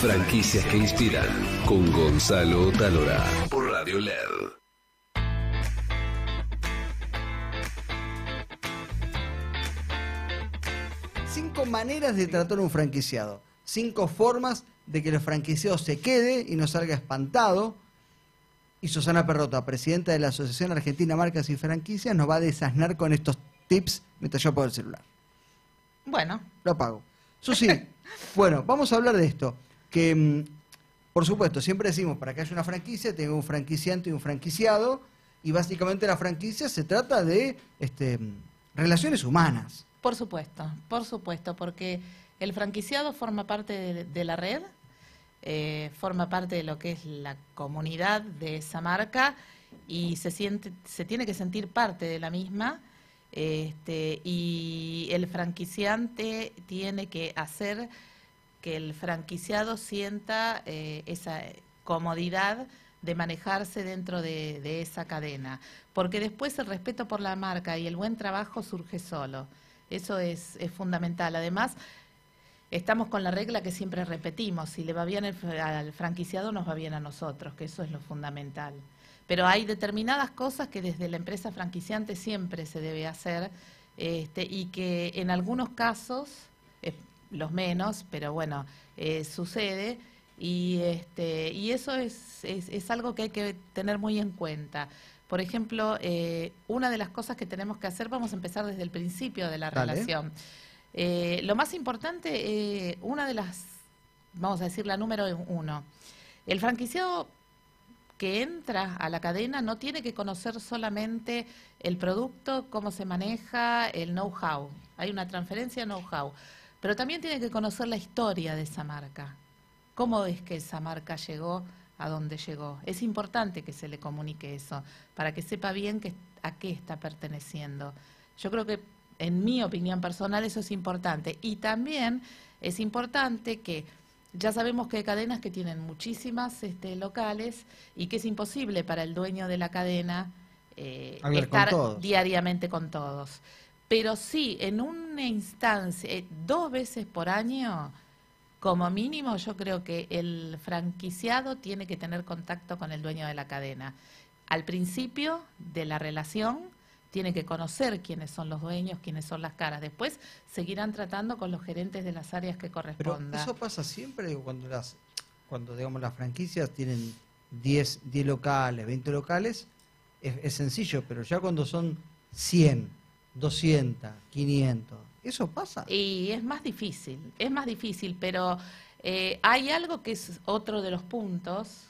Franquicias que inspiran con Gonzalo Talora por Radio LED. Cinco maneras de tratar a un franquiciado. Cinco formas de que el franquiciado se quede y no salga espantado. Y Susana Perrota, presidenta de la Asociación Argentina Marcas y Franquicias, nos va a desasnar con estos tips mientras yo apago el celular. Bueno. Lo apago. Susi, bueno, vamos a hablar de esto. Que, mm, por supuesto, siempre decimos, para que haya una franquicia, tengo un franquiciante y un franquiciado. Y básicamente la franquicia se trata de este, relaciones humanas. Por supuesto, por supuesto, porque el franquiciado forma parte de, de la red, eh, forma parte de lo que es la comunidad de esa marca y se siente, se tiene que sentir parte de la misma. Este, y el franquiciante tiene que hacer que el franquiciado sienta eh, esa comodidad de manejarse dentro de, esa cadena, porque después el respeto por la marca y el buen trabajo surge solo. Eso es, es fundamental. Además, estamos con la regla que siempre repetimos, si le va bien el al franquiciado, nos va bien a nosotros, que eso es lo fundamental. Pero hay determinadas cosas que desde la empresa franquiciante siempre se debe hacer este, y que en algunos casos, eh, los menos, pero bueno, eh, sucede y, este, y eso es, es, es algo que hay que tener muy en cuenta. Por ejemplo, eh, una de las cosas que tenemos que hacer, vamos a empezar desde el principio de la Dale. relación. Eh, lo más importante, eh, una de las, vamos a decir la número uno, el franquiciado que entra a la cadena no tiene que conocer solamente el producto, cómo se maneja, el know-how. Hay una transferencia de know-how. Pero también tiene que conocer la historia de esa marca. ¿Cómo es que esa marca llegó a donde llegó? Es importante que se le comunique eso, para que sepa bien que, a qué está perteneciendo. Yo creo que, en mi opinión personal, eso es importante. Y también es importante que ya sabemos que hay cadenas que tienen muchísimas este, locales y que es imposible para el dueño de la cadena eh, con estar diariamente con todos. Pero sí, en una instancia, eh, dos veces por año, como mínimo, yo creo que el franquiciado tiene que tener contacto con el dueño de la cadena. Al principio de la relación, tiene que conocer quiénes son los dueños, quiénes son las caras. Después seguirán tratando con los gerentes de las áreas que Pero correspondan. eso pasa siempre cuando las cuando digamos las franquicias tienen 10, 10 locales, 20 locales, es, es sencillo, pero ya cuando son 100, 200, 500, ¿eso pasa? Y es más difícil, es más difícil, pero eh, hay algo que es otro de los puntos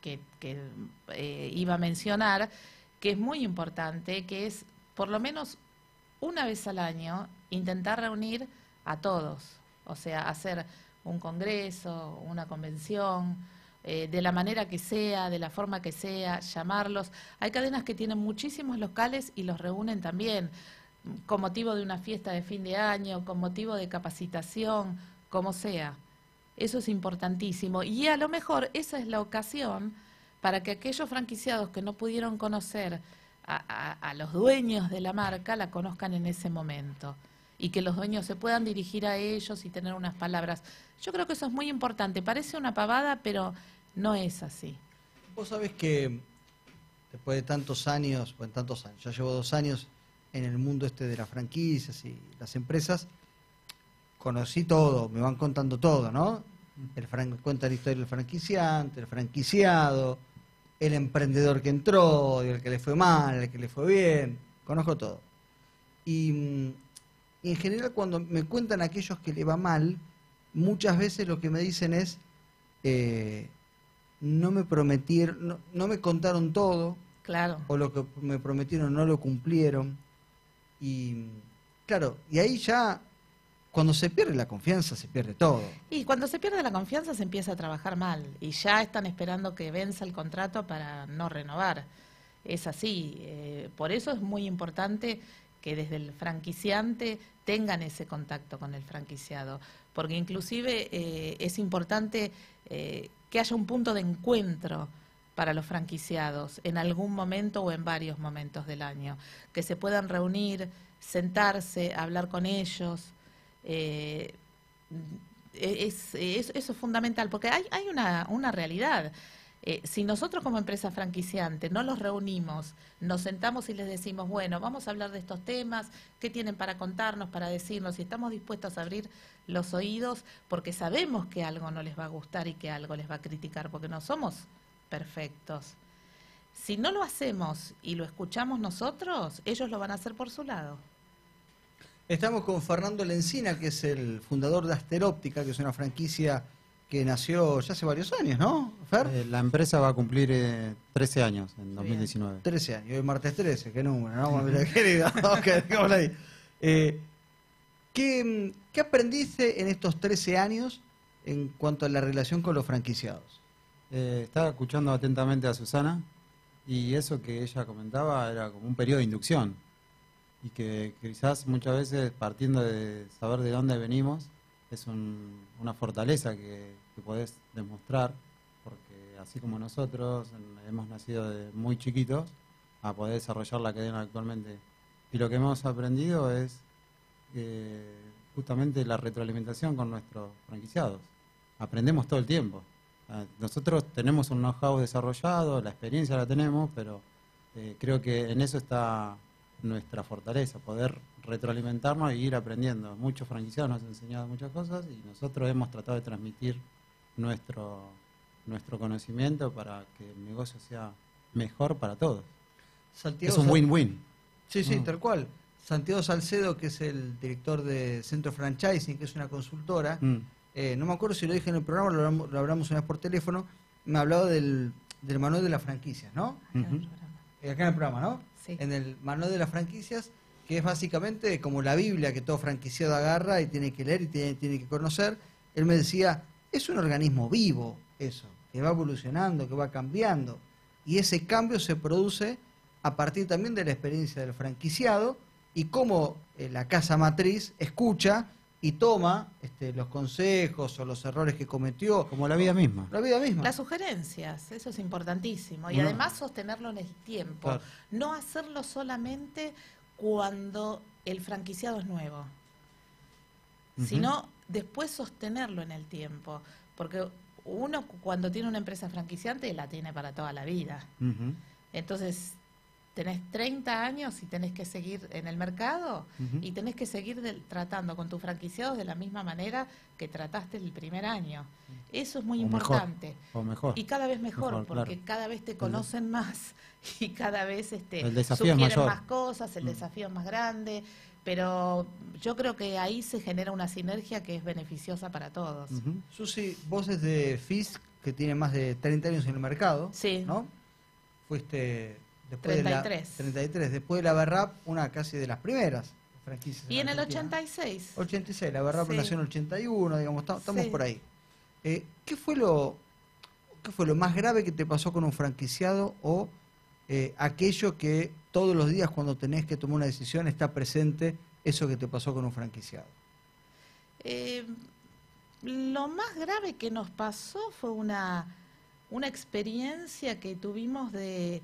que, que, eh, iba a mencionar, que es muy importante, que es por lo menos una vez al año intentar reunir a todos, o sea, hacer un congreso, una convención, eh, de la manera que sea, de la forma que sea, llamarlos. Hay cadenas que tienen muchísimos locales y los reúnen también con motivo de una fiesta de fin de año, con motivo de capacitación, como sea. Eso es importantísimo. Y a lo mejor esa es la ocasión para que aquellos franquiciados que no pudieron conocer a, los dueños de la marca la conozcan en ese momento y que los dueños se puedan dirigir a ellos y tener unas palabras. Yo creo que eso es muy importante. Parece una pavada, pero no es así. Vos sabés que después de tantos años, bueno, tantos años, ya llevo dos años en el mundo este de las franquicias y las empresas, conocí todo, me van contando todo, ¿no? El fran- cuenta la historia del franquiciante, el franquiciado, el emprendedor que entró, el que le fue mal, el que le fue bien, conozco todo. Y, mm, y en general cuando me cuentan aquellos que le va mal, muchas veces lo que me dicen es, eh, no me prometieron, no, no me contaron todo, Claro. o lo que me prometieron no lo cumplieron. Y claro, y ahí ya, cuando se pierde la confianza, se pierde todo. Y cuando se pierde la confianza se empieza a trabajar mal y ya están esperando que venza el contrato para no renovar. Es así. eh, por eso es muy importante que desde el franquiciante tengan ese contacto con el franquiciado, porque inclusive eh, es importante eh, que haya un punto de encuentro para los franquiciados en algún momento o en varios momentos del año, que se puedan reunir, sentarse, hablar con ellos. eh, es, es- eso es fundamental, porque hay, una realidad. Eh, si nosotros como empresa franquiciante no los reunimos, nos sentamos y les decimos, bueno, vamos a hablar de estos temas, qué tienen para contarnos, para decirnos, y estamos dispuestos a abrir los oídos, porque sabemos que algo no les va a gustar y que algo les va a criticar, porque no somos perfectos. Si no lo hacemos y lo escuchamos nosotros, ellos lo van a hacer por su lado. Estamos con Fernando Lencina, que es el fundador de Asteróptica, que es una franquicia que nació ya hace varios años, ¿no, Fer? Eh, la empresa va a cumplir eh, 13 años en 2019. 13 años, hoy es martes 13, qué número, ¿no? Mira, querido, ok, dejémoslo ahí. Eh, ¿qué, ¿Qué aprendiste en estos 13 años en cuanto a la relación con los franquiciados? Eh, estaba escuchando atentamente a Susana y eso que ella comentaba era como un periodo de inducción. Y que quizás muchas veces partiendo de saber de dónde venimos es un- una fortaleza que, que podés demostrar porque así como nosotros hemos nacido de muy chiquitos a poder desarrollar la cadena actualmente. Y lo que hemos aprendido es eh, justamente la retroalimentación con nuestros franquiciados. Aprendemos todo el tiempo Nosotros tenemos un know-how desarrollado, la experiencia la tenemos, pero eh, creo que en eso está nuestra fortaleza, poder retroalimentarnos e ir aprendiendo. Muchos franquiciados nos han enseñado muchas cosas y nosotros hemos tratado de transmitir nuestro, nuestro conocimiento para que el negocio sea mejor para todos. Santiago es un win-win. Sí, sí, Mm. tal cual. Santiago Salcedo, que es el director de Centro Franchising, que es una consultora, Mm. Eh, no me acuerdo si lo dije en el programa, lo hablamos, lo hablamos una vez por teléfono, me hablaba del, del manual de las franquicias, ¿no? Acá en el Ujú. programa. Eh, Acá en el programa, ¿no? Sí. En el manual de las franquicias, que es básicamente como la Biblia que todo franquiciado agarra y tiene que leer y tiene, tiene que conocer. Él me decía, es un organismo vivo eso, que va evolucionando, que va cambiando. Y ese cambio se produce a partir también de la experiencia del franquiciado y cómo eh, la casa matriz escucha y toma este, los consejos o los errores que cometió. Como la vida misma. La vida misma. Las sugerencias, eso es importantísimo. Y No. además sostenerlo en el tiempo. Claro. No hacerlo solamente cuando el franquiciado es nuevo, sino después sostenerlo en el tiempo. Porque uno cu- cuando tiene una empresa franquiciante la tiene para toda la vida. Entonces, tenés 30 años y tenés que seguir en el mercado y tenés que seguir tratando con tus franquiciados de la misma manera que trataste el primer año. Eso es muy O mejor. importante. O mejor. Y cada vez mejor, Mejor, porque claro. cada vez te conocen más y cada vez este, El desafío es sugieren mayor. más cosas, el Mm. desafío es más grande, pero yo creo que ahí se genera una sinergia que es beneficiosa para todos. Susi, vos desde FISC, que tiene más de 30 años en el mercado, Sí. ¿no? Fuiste después de 33. la 33, después de la Berrap, una casi de las primeras franquicias. Y en el Argentina. 86, 86, la Berrap Sí. nació en el 81, digamos, tam- estamos Sí. por ahí. Eh, ¿qué, fue lo, ¿Qué fue lo más grave que te pasó con un franquiciado o eh, aquello que todos los días cuando tenés que tomar una decisión está presente eso que te pasó con un franquiciado? Eh, lo más grave que nos pasó fue una, una experiencia que tuvimos de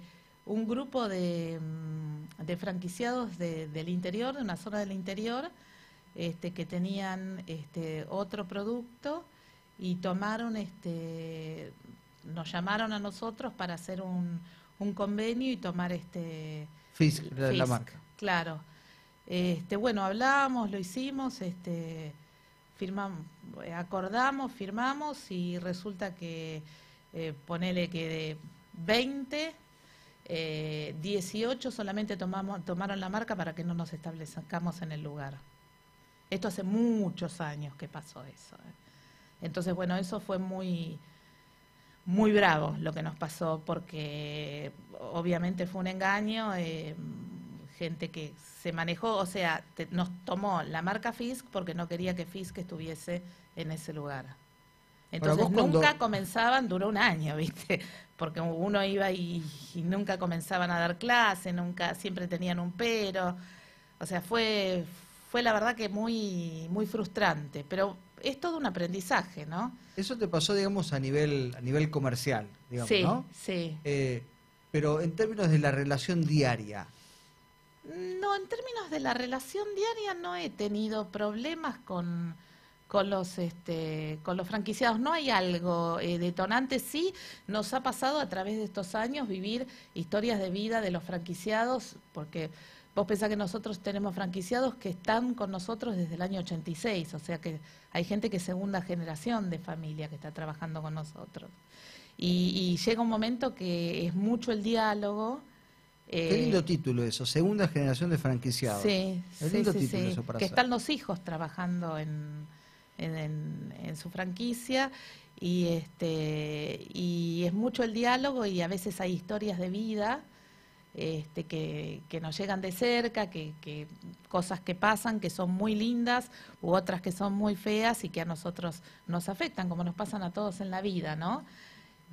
un grupo de, mm, de franquiciados de- del interior, de una zona del interior, este, que tenían este, otro producto y tomaron, este, nos llamaron a nosotros para hacer un, un convenio y tomar este la, marca. Claro. Este, bueno, hablamos, lo hicimos, este, firmamos, acordamos, firmamos y resulta que eh, ponele que de 20, eh, 18 solamente tomamos, tomaron la marca para que no nos establezcamos en el lugar. Esto hace muchos años que pasó eso. ¿eh? Entonces, bueno, eso fue muy, muy bravo lo que nos pasó, porque obviamente fue un engaño, eh, gente que se manejó, o sea, te- nos tomó la marca Fisk porque no quería que Fisk estuviese en ese lugar. Entonces cuando- nunca comenzaban, duró un año, ¿viste? Porque uno iba y, y nunca comenzaban a dar clase, nunca, siempre tenían un pero. O sea, fue, fue la verdad que muy, muy frustrante, pero es todo un aprendizaje, ¿no? Eso te pasó, digamos, a nivel, a nivel comercial, digamos, sí, ¿no? sí. Eh, pero en términos de la relación diaria, No, en términos de la relación diaria no he tenido problemas con, con los este, con los franquiciados no hay algo eh, detonante sí nos ha pasado a través de estos años vivir historias de vida de los franquiciados porque vos pensás que nosotros tenemos franquiciados que están con nosotros desde el año 86 o sea que hay gente que es segunda generación de familia que está trabajando con nosotros y, y llega un momento que es mucho el diálogo Qué eh, lindo título eso, segunda generación de franquiciados. Sí, Es lindo sí, título sí. eso para que hacer. están los hijos trabajando en, en, su franquicia y este y es mucho el diálogo y a veces hay historias de vida este, que, que nos llegan de cerca, que, que cosas que pasan que son muy lindas u otras que son muy feas y que a nosotros nos afectan, como nos pasan a todos en la vida, ¿no?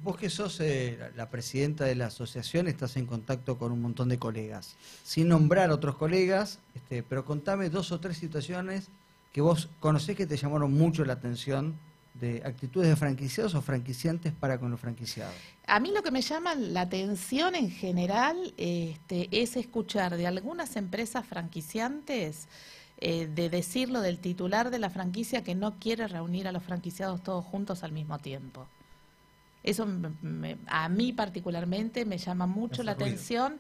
Vos que sos eh, la- la presidenta de la asociación, estás en contacto con un montón de colegas. Sin nombrar otros colegas, este, pero contame dos o tres situaciones que vos conocés que te llamaron mucho la atención de actitudes de franquiciados o franquiciantes para con los franquiciados. A mí lo que me llama la atención en general este, es escuchar de algunas empresas franquiciantes eh, de decirlo del titular de la franquicia que no quiere reunir a los franquiciados todos juntos al mismo tiempo. Eso me- me- a mí particularmente me llama mucho Hace la ruido. atención.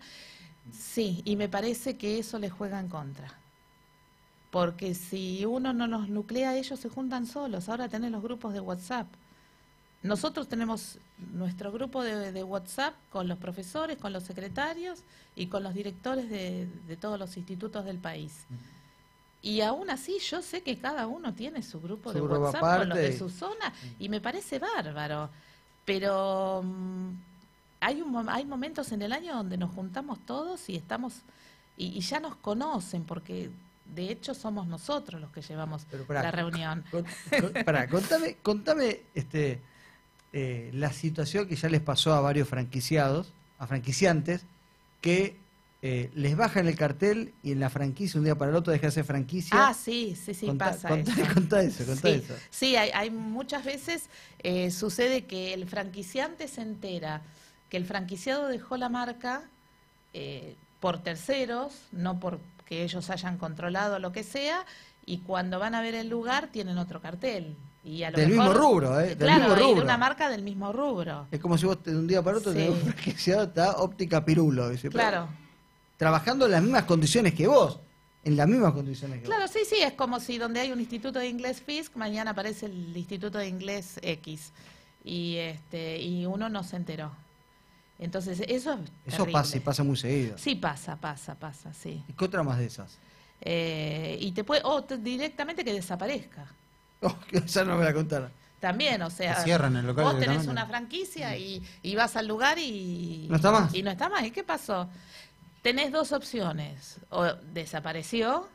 Sí, y me parece que eso les juega en contra. Porque si uno no los nuclea, ellos se juntan solos. Ahora tenés los grupos de WhatsApp. Nosotros tenemos nuestro grupo de, de WhatsApp con los profesores, con los secretarios y con los directores de, de todos los institutos del país. Y aún así yo sé que cada uno tiene su grupo Su de grupo WhatsApp con los de su zona y me parece bárbaro. Pero mm, hay, un, hay momentos en el año donde nos juntamos todos y estamos y, y ya nos conocen porque de hecho somos nosotros los que llevamos la reunión. Con- contame, contame este, eh, la situación que ya les pasó a varios franquiciados, a franquiciantes, que eh, les bajan el cartel y en la franquicia un día para el otro deja de franquicia. Ah, sí, sí, sí, Contá- pasa contá- eso. contá eso, contá sí, eso. sí, hay, hay muchas veces eh, sucede que el franquiciante se entera que el franquiciado dejó la marca eh, por terceros, no porque ellos hayan controlado lo que sea, y cuando van a ver el lugar tienen otro cartel. Y a lo Del mejor- mismo rubro, ¿eh? Del claro, mismo y de una marca del mismo rubro. Es como si vos de un día para otro Sí. está óptica pirulo. dice, Claro. Trabajando en las mismas condiciones que vos. En las mismas condiciones que Claro, vos. sí, sí, es como si donde hay un instituto de inglés FISC, mañana aparece el instituto de inglés X. Y, este, y uno no se enteró. Entonces, eso es Eso terrible. pasa y pasa muy seguido. Sí, pasa, pasa, pasa, sí. ¿Y qué otra más de esas? Eh, y te puede, o te- directamente que desaparezca. Oh, que esa no me la contaron. También, o sea, cierran el local vos tenés directamente. una franquicia y, y vas al lugar y... No está más. Y no está más. ¿Y qué pasó? Tenés dos opciones. O desapareció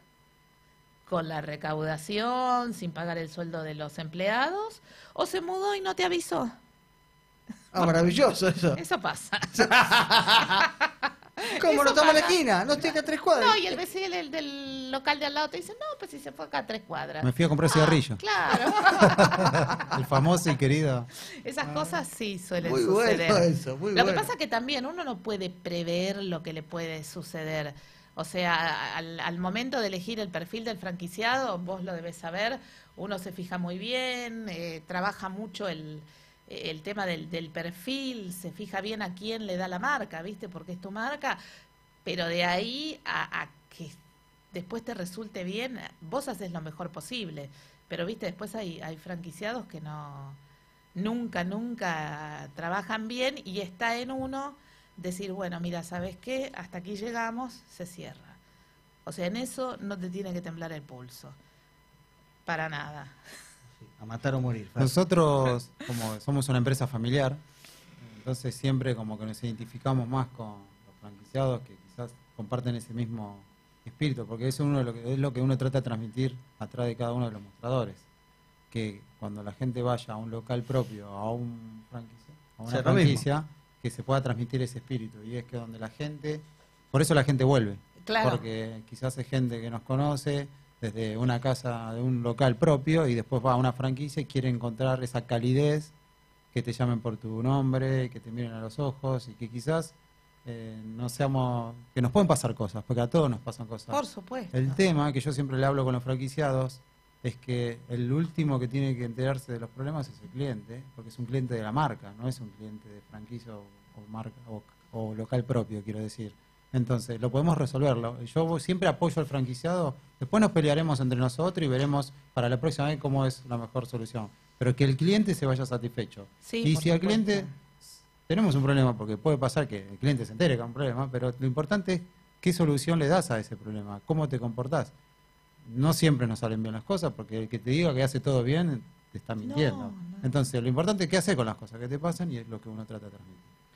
con la recaudación, sin pagar el sueldo de los empleados, o se mudó y no te avisó. Ah, maravilloso eso. Eso pasa. ¿Cómo eso no en la esquina? No estoy acá a tres cuadras. No, y el vecino el del local de al lado te dice, no, pues si se fue acá a tres cuadras. Me fui a comprar cigarrillo. Claro. El famoso y querido. Esas cosas sí suelen Muy bueno suceder. eso, muy lo que bueno. pasa que también uno no puede prever lo que le puede suceder. O sea, al, al momento de elegir el perfil del franquiciado, vos lo debes saber, uno se fija muy bien, eh, trabaja mucho el, el tema del, del perfil, se fija bien a quién le da la marca, ¿viste? Porque es tu marca, pero de ahí a, que después te resulte bien, vos haces lo mejor posible. Pero, ¿viste? Después hay, hay franquiciados que no, nunca, nunca trabajan bien y está en uno decir, bueno, mira, ¿sabes qué? Hasta aquí llegamos, se cierra. O sea, en eso no te tiene que temblar el pulso. Para nada. A matar o morir. Nosotros, como somos una empresa familiar, entonces siempre como que nos identificamos más con los franquiciados que quizás comparten ese mismo espíritu, porque eso uno de lo que, es lo que uno trata de transmitir atrás de cada uno de los mostradores. Que cuando la gente vaya a un local propio, a un franquicia, a una Sea franquicia, que se pueda transmitir ese espíritu. Y es que donde la gente, por eso la gente vuelve. Claro. Porque quizás es gente que nos conoce desde una casa de un local propio y después va a una franquicia y quiere encontrar esa calidez, que te llamen por tu nombre, que te miren a los ojos y que quizás eh, no seamos, que nos pueden pasar cosas, porque a todos nos pasan cosas. Por supuesto. El tema que yo siempre le hablo con los franquiciados es que el último que tiene que enterarse de los problemas es el cliente, porque es un cliente de la marca, no es un cliente de franquicia o, o marca o, o local propio, quiero decir. Entonces, lo podemos resolverlo. Yo siempre apoyo al franquiciado, después nos pelearemos entre nosotros y veremos para la próxima vez cómo es la mejor solución. Pero que el cliente se vaya satisfecho. Sí, y si al cliente tenemos un problema, porque puede pasar que el cliente se entere que hay un problema, pero lo importante es qué solución le das a ese problema, cómo te comportás. No siempre nos salen bien las cosas, porque el que te diga que hace todo bien te está mintiendo. no. Entonces, lo importante es qué hacer con las cosas que te pasan y es lo que uno trata de transmitir.